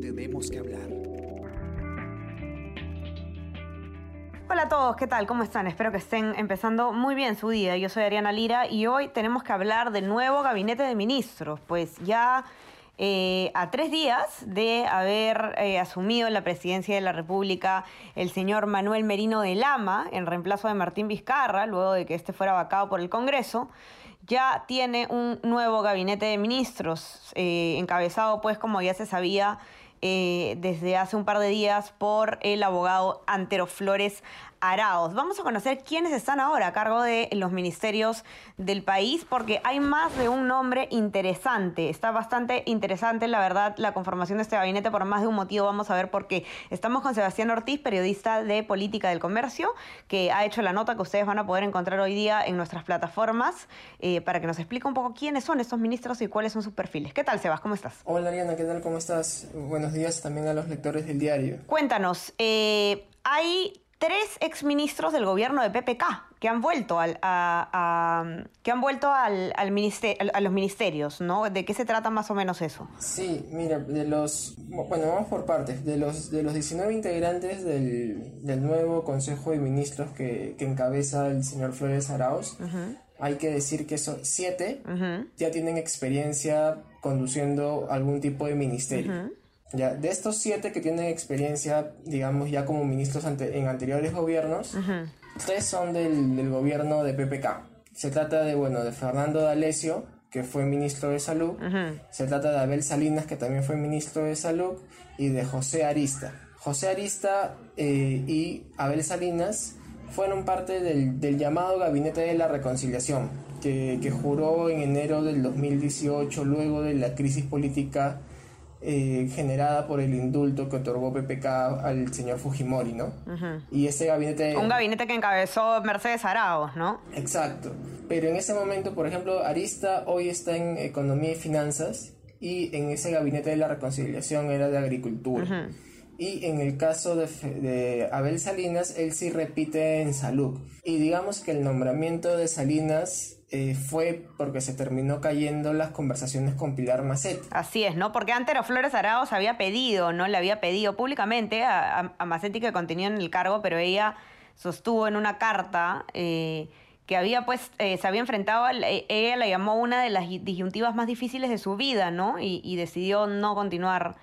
Tenemos que hablar. Hola a todos, ¿qué tal? ¿Cómo están? Espero que estén empezando muy bien su día. Yo soy Ariana Lira y hoy tenemos que hablar del nuevo gabinete de ministros. Pues ya eh, a tres días de haber eh, asumido la presidencia de la República el señor Manuel Merino de Lama en reemplazo de Martín Vizcarra, luego de que este fuera vacado por el Congreso, ya tiene un nuevo gabinete de ministros, eh, encabezado pues como ya se sabía desde hace un par de días por el abogado Antero Flores Araos. Vamos a conocer quiénes están ahora a cargo de los ministerios del país, porque hay más de un nombre interesante. Está bastante interesante, la verdad, la conformación de este gabinete por más de un motivo. Vamos a ver por qué. Estamos con Sebastián Ortiz, periodista de Política del Comercio, que ha hecho la nota que ustedes van a poder encontrar hoy día en nuestras plataformas, eh, para que nos explique un poco quiénes son estos ministros y cuáles son sus perfiles. ¿Qué tal, Sebas? ¿Cómo estás? Hola, Ariana, ¿qué tal? ¿Cómo estás? Buenos días también a los lectores del diario. Cuéntanos, eh, hay tres exministros del gobierno de PPK que han vuelto al, a, que han vuelto al, al a los ministerios, ¿no? ¿De qué se trata más o menos eso? Sí, mira, de los bueno, vamos por partes, de los de los 19 integrantes del, del nuevo Consejo de Ministros que, que, encabeza el señor Flores Arauz, hay que decir que son siete ya tienen experiencia conduciendo algún tipo de ministerio. Ya, de estos siete que tienen experiencia, digamos, ya como ministros en anteriores gobiernos, tres son del, gobierno de PPK. Se trata de, bueno, de Fernando D'Alessio, que fue ministro de Salud. Se trata de Abel Salinas, que también fue ministro de Salud. Y de José Arista. José Arista eh, y Abel Salinas fueron parte del, llamado Gabinete de la Reconciliación, que, que juró en enero del 2018, luego de la crisis política eh, generada por el indulto que otorgó PPK al señor Fujimori, ¿no? Y ese gabinete... Un gabinete que encabezó Mercedes Arauz, ¿no? Exacto. Pero en ese momento, por ejemplo, Arista hoy está en Economía y Finanzas y en ese gabinete de la reconciliación era de Agricultura. Y en el caso de, de, Abel Salinas, él sí repite en salud. Y digamos que el nombramiento de Salinas eh, fue porque se terminó cayendo las conversaciones con Pilar Macet. Así es, ¿no? Porque antes Flores Araos había pedido, ¿no? Le había pedido públicamente a, a, Macetti que continúe en el cargo, pero ella sostuvo en una carta eh, que había pues, eh, se había enfrentado, ella la llamó una de las disyuntivas más difíciles de su vida, ¿no? Y, y decidió no continuar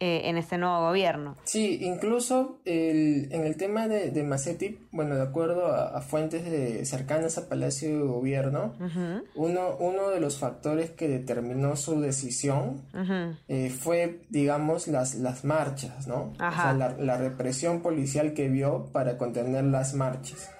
eh, en este nuevo gobierno. Sí, incluso el, en el tema de, de Macetti, bueno, de acuerdo a, fuentes de, cercanas a Palacio de Gobierno, uno, uno de los factores que determinó su decisión eh, fue, digamos, las, las marchas, ¿no? O sea, la, la represión policial que vio para contener las marchas.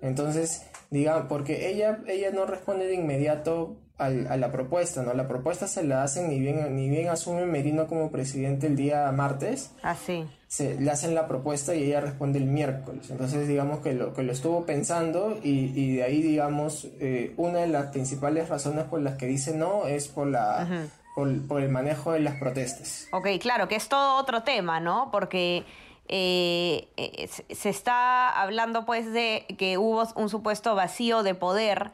Entonces, digamos, porque ella, ella no responde de inmediato a la propuesta, ¿no? La propuesta se la hacen ni bien, ni bien asume Merino como presidente el día martes. Así. Ah, se le hacen la propuesta y ella responde el miércoles. Entonces, digamos que lo, que lo estuvo pensando y, y de ahí, digamos, eh, una de las principales razones por las que dice no es por la... por, el manejo de las protestas. Ok, claro, que es todo otro tema, ¿no? Porque eh, eh, se está hablando pues de que hubo un supuesto vacío de poder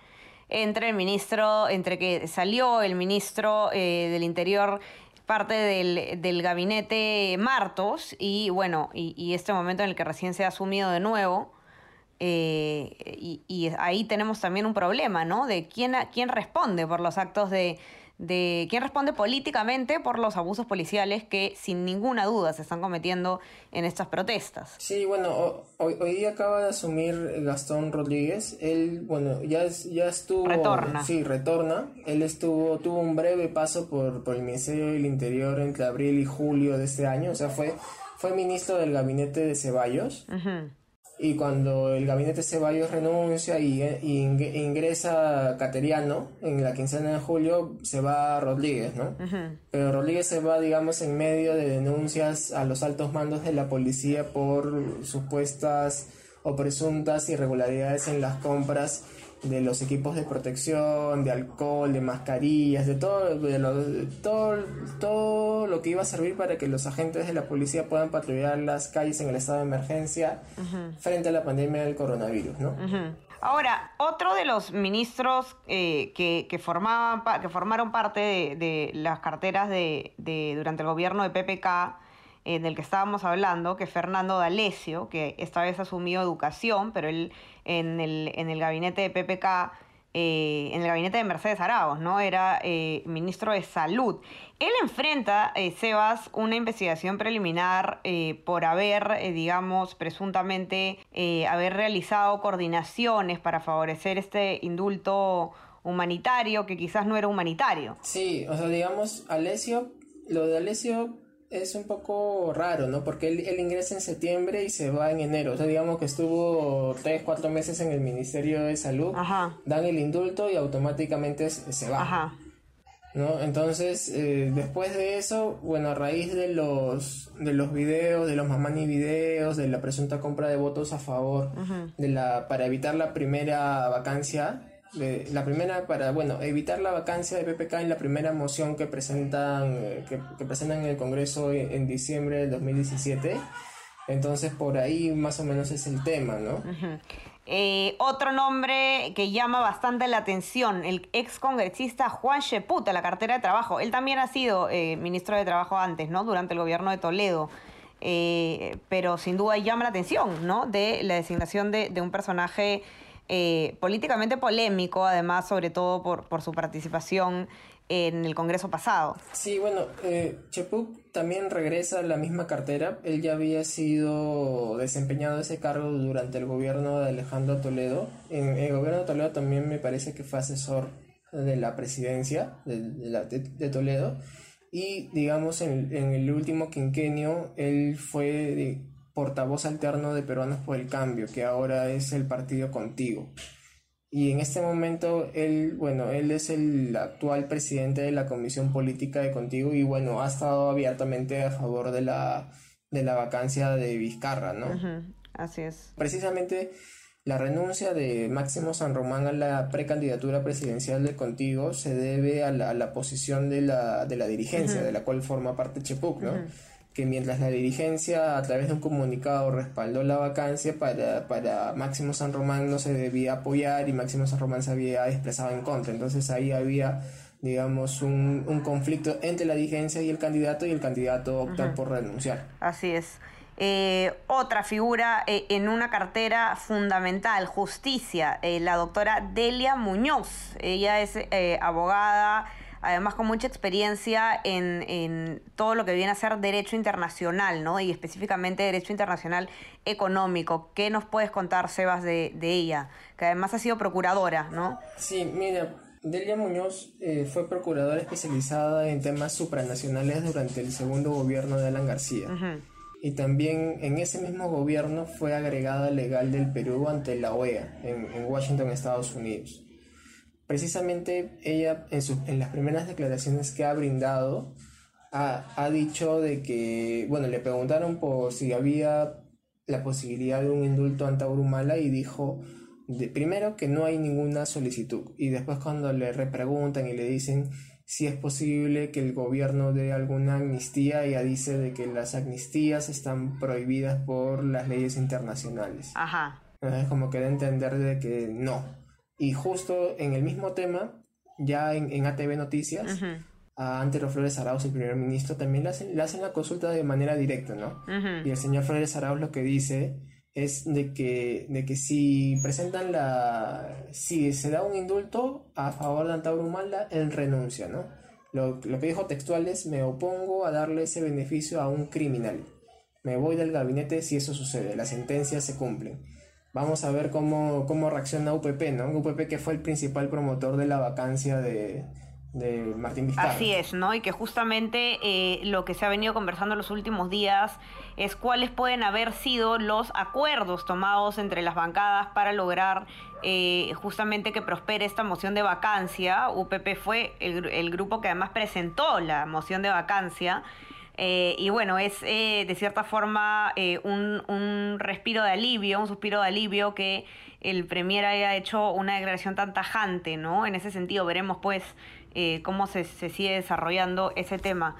entre el ministro, entre que salió el ministro eh, del Interior parte del, gabinete Martos y bueno, y, este momento en el que recién se ha asumido de nuevo. Eh, y, y, ahí tenemos también un problema, ¿no? De quién, quién responde por los actos de, de quién responde políticamente por los abusos policiales que sin ninguna duda se están cometiendo en estas protestas. Sí, bueno, hoy, día acaba de asumir Gastón Rodríguez. Él, bueno, ya, ya estuvo... Retorna. Sí, retorna. Él estuvo, tuvo un breve paso por, por el Ministerio del Interior entre abril y julio de este año. O sea, fue, fue ministro del gabinete de Ceballos y cuando el gabinete Ceballos renuncia y, ingresa Cateriano en la quincena de julio, se va Rodríguez, ¿no? Pero Rodríguez se va, digamos, en medio de denuncias a los altos mandos de la policía por supuestas o presuntas irregularidades en las compras de los equipos de protección, de alcohol, de mascarillas, de todo, de lo, todo, todo lo que iba a servir para que los agentes de la policía puedan patrullar las calles en el estado de emergencia frente a la pandemia del coronavirus, ¿no? Ahora, otro de los ministros eh, que, que, formaban, que formaron parte de, las carteras de, durante el gobierno de PPK, eh, del que estábamos hablando, que Fernando D'Alessio, que esta vez asumió educación, pero él en el, en el gabinete de PPK, eh, en el gabinete de Mercedes Arauz, ¿no? Era eh, ministro de Salud. Él enfrenta, eh, Sebas, una investigación preliminar por haber, digamos, presuntamente, haber realizado coordinaciones para favorecer este indulto humanitario que quizás no era humanitario. Sí, o sea, digamos, Alessio, lo de Alessio es un poco raro, ¿no? Porque él, ingresa en septiembre y se va en enero. O sea, digamos que estuvo tres, cuatro meses en el Ministerio de Salud, dan el indulto y automáticamente se va. Ajá. ¿No? Entonces, eh, después de eso, bueno, a raíz de los, de los videos, de los mamani videos, de la presunta compra de votos a favor, de la, para evitar la primera vacancia, la primera para bueno evitar la vacancia de PPK en la primera moción que presentan eh, que, presentan en el Congreso en, diciembre del 2017 entonces por ahí más o menos es el tema no eh, otro nombre que llama bastante la atención, el ex congresista Juan Sheput, la cartera de trabajo. Él también ha sido eh, ministro de Trabajo antes, ¿no? Durante el gobierno de Toledo. pero sin duda llama la atención, ¿no? De la designación de, de un personaje eh, políticamente polémico, además, sobre todo por, por, su participación en el Congreso pasado. Sí, bueno, eh, también regresa a la misma cartera. Él ya había sido desempeñado ese cargo durante el gobierno de Alejandro Toledo. En, el gobierno de Toledo también me parece que fue asesor de la presidencia de, de, Toledo. Y digamos, en, en, el último quinquenio, él fue portavoz alterno de Peruanos por el Cambio, que ahora es el partido Contigo. Y en este momento él, bueno, él es el actual presidente de la Comisión Política de Contigo y bueno, ha estado abiertamente a favor de la, de la vacancia de Vizcarra, ¿no? Así es. Precisamente la renuncia de Máximo San Román a la precandidatura presidencial de Contigo se debe a la, posición de la, de la dirigencia, de la cual forma parte Chepuc, ¿no? Que mientras la dirigencia a través de un comunicado respaldó la vacancia para, para Máximo San Román no se debía apoyar y Máximo San Román se había expresado en contra. Entonces ahí había digamos, un, un conflicto entre la dirigencia y el candidato y el candidato opta por renunciar. Así es. Eh, otra figura eh, en una cartera fundamental, justicia, eh, la doctora Delia Muñoz. Ella es abogada además con mucha experiencia en, todo lo que viene a ser derecho internacional, ¿no? Y específicamente derecho internacional económico. ¿Qué nos puedes contar, Sebas, de, ella? Que además ha sido procuradora, ¿no? Sí, mira, Delia Muñoz eh, fue procuradora especializada en temas supranacionales durante el segundo gobierno de Alan García. Y también en ese mismo gobierno fue agregada legal del Perú ante la OEA en, en Washington, Estados Unidos precisamente ella en, en las primeras declaraciones que ha brindado ha, ha, dicho de que, bueno, le preguntaron por si había la posibilidad de un indulto ante Urumala y dijo de, primero que no hay ninguna solicitud y después cuando le repreguntan y le dicen si es posible que el gobierno dé alguna amnistía, ella dice de que las amnistías están prohibidas por las leyes internacionales. Ajá. Es como que da a entender de que no, y justo en el mismo tema, ya en, ATV Noticias, a Antero Flores Arauz, el primer ministro, también le hacen, le hacen la consulta de manera directa, ¿no? Y el señor Flores Arauz lo que dice es de que, de que si presentan la... si se da un indulto a favor de Antauro Humala, él renuncia, ¿no? Lo, lo que dijo textual es, me opongo a darle ese beneficio a un criminal. Me voy del gabinete si eso sucede, las sentencias se cumplen. Vamos a ver cómo, cómo reacciona UPP, ¿no? UPP que fue el principal promotor de la vacancia de, de Martín Vizcarra. Así es, ¿no? Y que justamente eh, lo que se ha venido conversando en los últimos días es cuáles pueden haber sido los acuerdos tomados entre las bancadas para lograr eh, justamente que prospere esta moción de vacancia. UPP fue el, el grupo que además presentó la moción de vacancia Eh, y bueno, es eh, de cierta forma eh, un, un, respiro de alivio, un suspiro de alivio que el Premier haya hecho una declaración tan tajante, ¿no? En ese sentido, veremos pues cómo se, se, sigue desarrollando ese tema.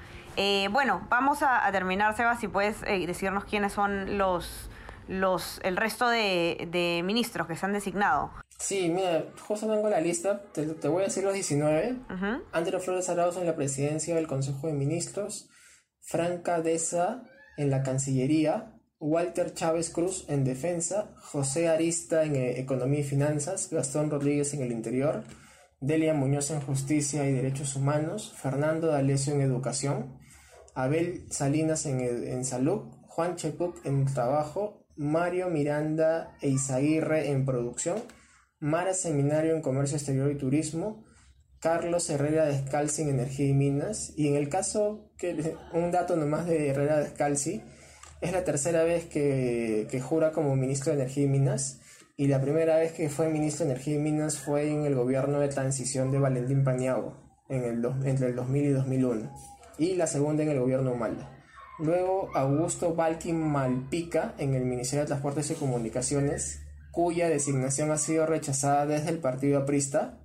bueno, vamos a, a, terminar, Sebas, si puedes decirnos quiénes son los, los, el resto de, de ministros que se han designado. Sí, mira, justo tengo la lista, te, te voy a decir los 19. Uh Flores Arauz en la presidencia del Consejo de Ministros, Franca Deza en la Cancillería, Walter Chávez Cruz en Defensa, José Arista en eh, Economía y Finanzas, Gastón Rodríguez en el Interior, Delia Muñoz en Justicia y Derechos Humanos, Fernando D'Alessio en Educación, Abel Salinas en, en Salud, Juan Chepuc en Trabajo, Mario Miranda e Izaguirre en Producción, Mara Seminario en Comercio Exterior y Turismo, Carlos Herrera Descalzi en Energía y Minas, y en el caso, que un dato nomás de Herrera Descalzi, es la tercera vez que, jura como ministro de Energía y Minas, y la primera vez que fue ministro de Energía y Minas fue en el gobierno de transición de Valentín Paniagua, en el entre el 2000 y 2001, y la segunda en el gobierno Humala. Luego Augusto Balkin Malpica en el Ministerio de Transportes y Comunicaciones, cuya designación ha sido rechazada desde el partido aprista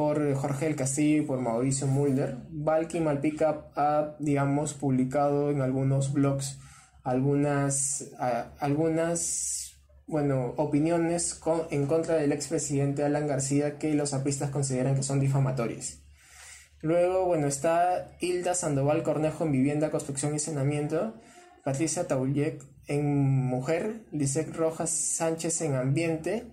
por Jorge del Castillo y por Mauricio Mulder. Valky Malpica ha, digamos, publicado en algunos blogs algunas, algunas bueno, opiniones en contra del expresidente Alan García que los apristas consideran que son difamatorias. Luego, bueno, está Hilda Sandoval Cornejo en Vivienda, Construcción y Saneamiento, Patricia Tauliek en Mujer, Lisette Rojas Sánchez en Ambiente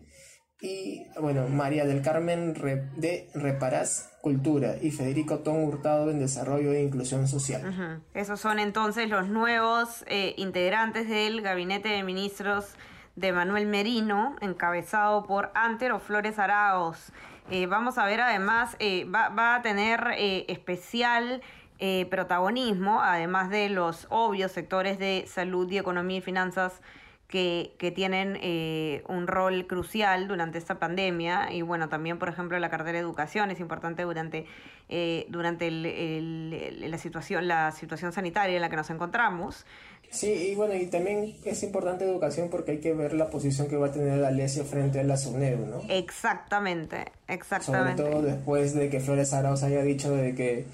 y, bueno, María del Carmen de Reparás Cultura y Federico Tom Hurtado en Desarrollo e Inclusión Social. Esos son entonces los nuevos eh, integrantes del Gabinete de Ministros de Manuel Merino, encabezado por Antero Flores Araos. Eh, vamos a ver además, eh, va, va, a tener especial protagonismo, además de los obvios sectores de salud y economía y finanzas que, que tienen eh, un rol crucial durante esta pandemia. Y bueno, también, por ejemplo, la cartera de educación es importante durante, eh, durante el, la, situación, la situación sanitaria en la que nos encontramos. Sí, y bueno, y también es importante educación porque hay que ver la posición que va a tener la Alesia frente a la SUNED, ¿no? Exactamente, exactamente. Sobre todo después de que Flores Arauz haya dicho de que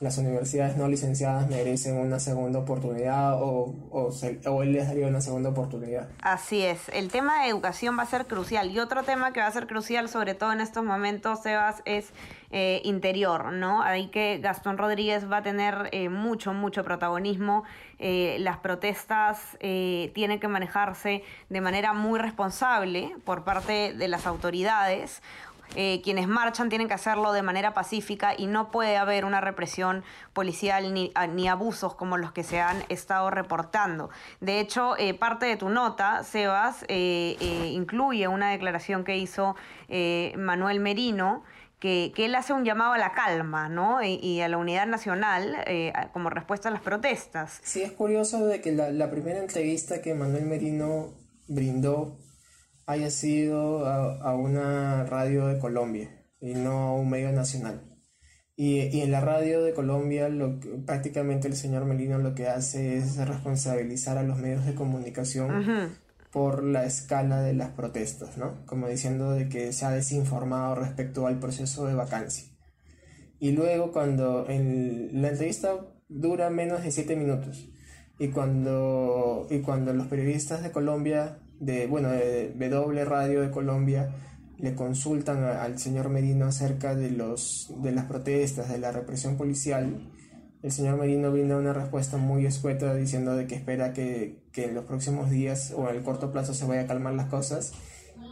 las universidades no licenciadas merecen una segunda oportunidad o, o, él les daría una segunda oportunidad. Así es, el tema de educación va a ser crucial y otro tema que va a ser crucial sobre todo en estos momentos, Sebas, es eh, interior, ¿no? Ahí que Gastón Rodríguez va a tener eh, mucho, mucho protagonismo. Eh, las protestas tienen que manejarse de manera muy responsable por parte de las autoridades. Eh, quienes marchan tienen que hacerlo de manera pacífica y no puede haber una represión policial ni, ni abusos como los que se han estado reportando. De hecho, eh, parte de tu nota, Sebas, eh, incluye una declaración que hizo Manuel Merino. Que, él hace un llamado a la calma ¿no? y, a la unidad nacional como respuesta a las protestas. Sí, es curioso de que la primera entrevista que Manuel Merino brindó haya sido a, una radio de Colombia y no a un medio nacional. Y, en la radio de Colombia lo prácticamente el señor Melino lo que hace es responsabilizar a los medios de comunicación por la escala de las protestas, ¿no? Como diciendo de que se ha desinformado respecto al proceso de vacancia. Y luego cuando la entrevista dura menos de siete minutos y cuando, y cuando los periodistas de Colombia de, bueno, de W Radio de Colombia le consultan al señor Merino acerca de, los, de las protestas, de la represión policial, el señor Merino brinda una respuesta muy escueta diciendo de que espera que, que en los próximos días o en el corto plazo se vaya a calmar las cosas.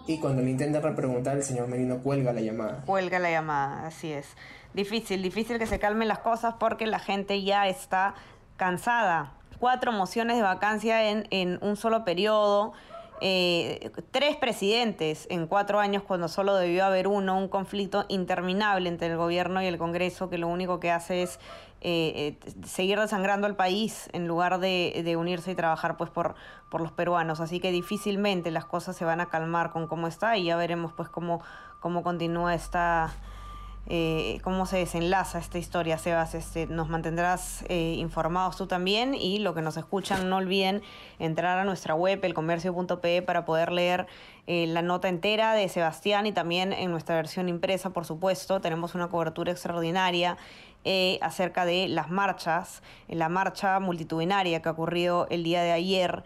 Y cuando le intentan repreguntar, el señor Merino cuelga la llamada. Cuelga la llamada, así es. Difícil, difícil que se calmen las cosas porque la gente ya está cansada. Cuatro mociones de vacancia en, en un solo periodo eh, tres presidentes en cuatro años cuando solo debió haber uno, un conflicto interminable entre el gobierno y el Congreso que lo único que hace es eh, eh, seguir desangrando al país en lugar de, unirse y trabajar pues por, por los peruanos. Así que difícilmente las cosas se van a calmar con cómo está y ya veremos pues cómo, cómo continúa esta eh, cómo se desenlaza esta historia, Sebas. Este, nos mantendrás eh, informados tú también y lo que nos escuchan, no olviden entrar a nuestra web, elcomercio.pe, para poder leer eh, la nota entera de Sebastián y también en nuestra versión impresa, por supuesto. Tenemos una cobertura extraordinaria acerca de las marchas, la marcha multitudinaria que ha ocurrido el día de ayer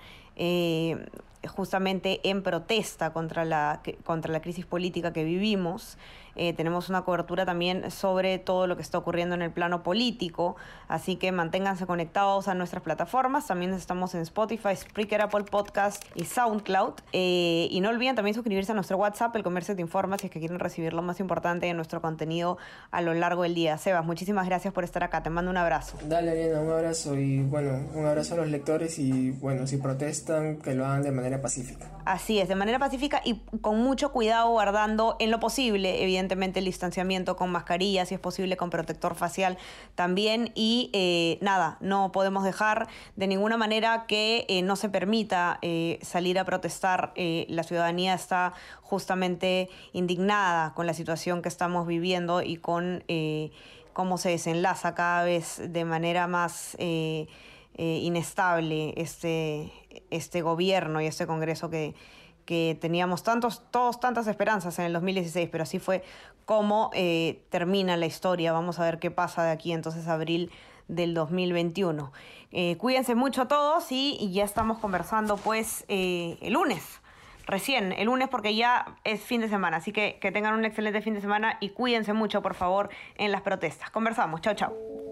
justamente en protesta contra la, contra la crisis política que vivimos. Eh, tenemos una cobertura también sobre todo lo que está ocurriendo en el plano político, así que manténganse conectados a nuestras plataformas. También estamos en Spotify, Spreaker, Apple Podcast y SoundCloud. Eh, y no olviden también suscribirse a nuestro WhatsApp, El Comercio te informa, si es que quieren recibir lo más importante de nuestro contenido a lo largo del día. Sebas, muchísimas gracias por estar acá. Te mando un abrazo. Dale, Ariana, un abrazo y bueno, un abrazo a los lectores y bueno, si protestan, que lo hagan de manera pacífica. Así es, de manera pacífica y con mucho cuidado, guardando en lo posible, evidentemente, el distanciamiento con mascarilla, si es posible, con protector facial también. Y eh, nada, no podemos dejar de ninguna manera que eh, no se permita eh, salir a protestar. la ciudadanía está justamente indignada con la situación que estamos viviendo y con cómo se desenlaza cada vez de manera más inestable este este gobierno y este Congreso que, que teníamos tantos, todos tantas esperanzas en el 2016, pero así fue como eh, termina la historia. Vamos a ver qué pasa de aquí entonces abril del 2021. Eh, cuídense mucho todos y, ya estamos conversando pues eh, el lunes, recién, el lunes porque ya es fin de semana, así que que tengan un excelente fin de semana y cuídense mucho por favor en las protestas. Conversamos, chao chao.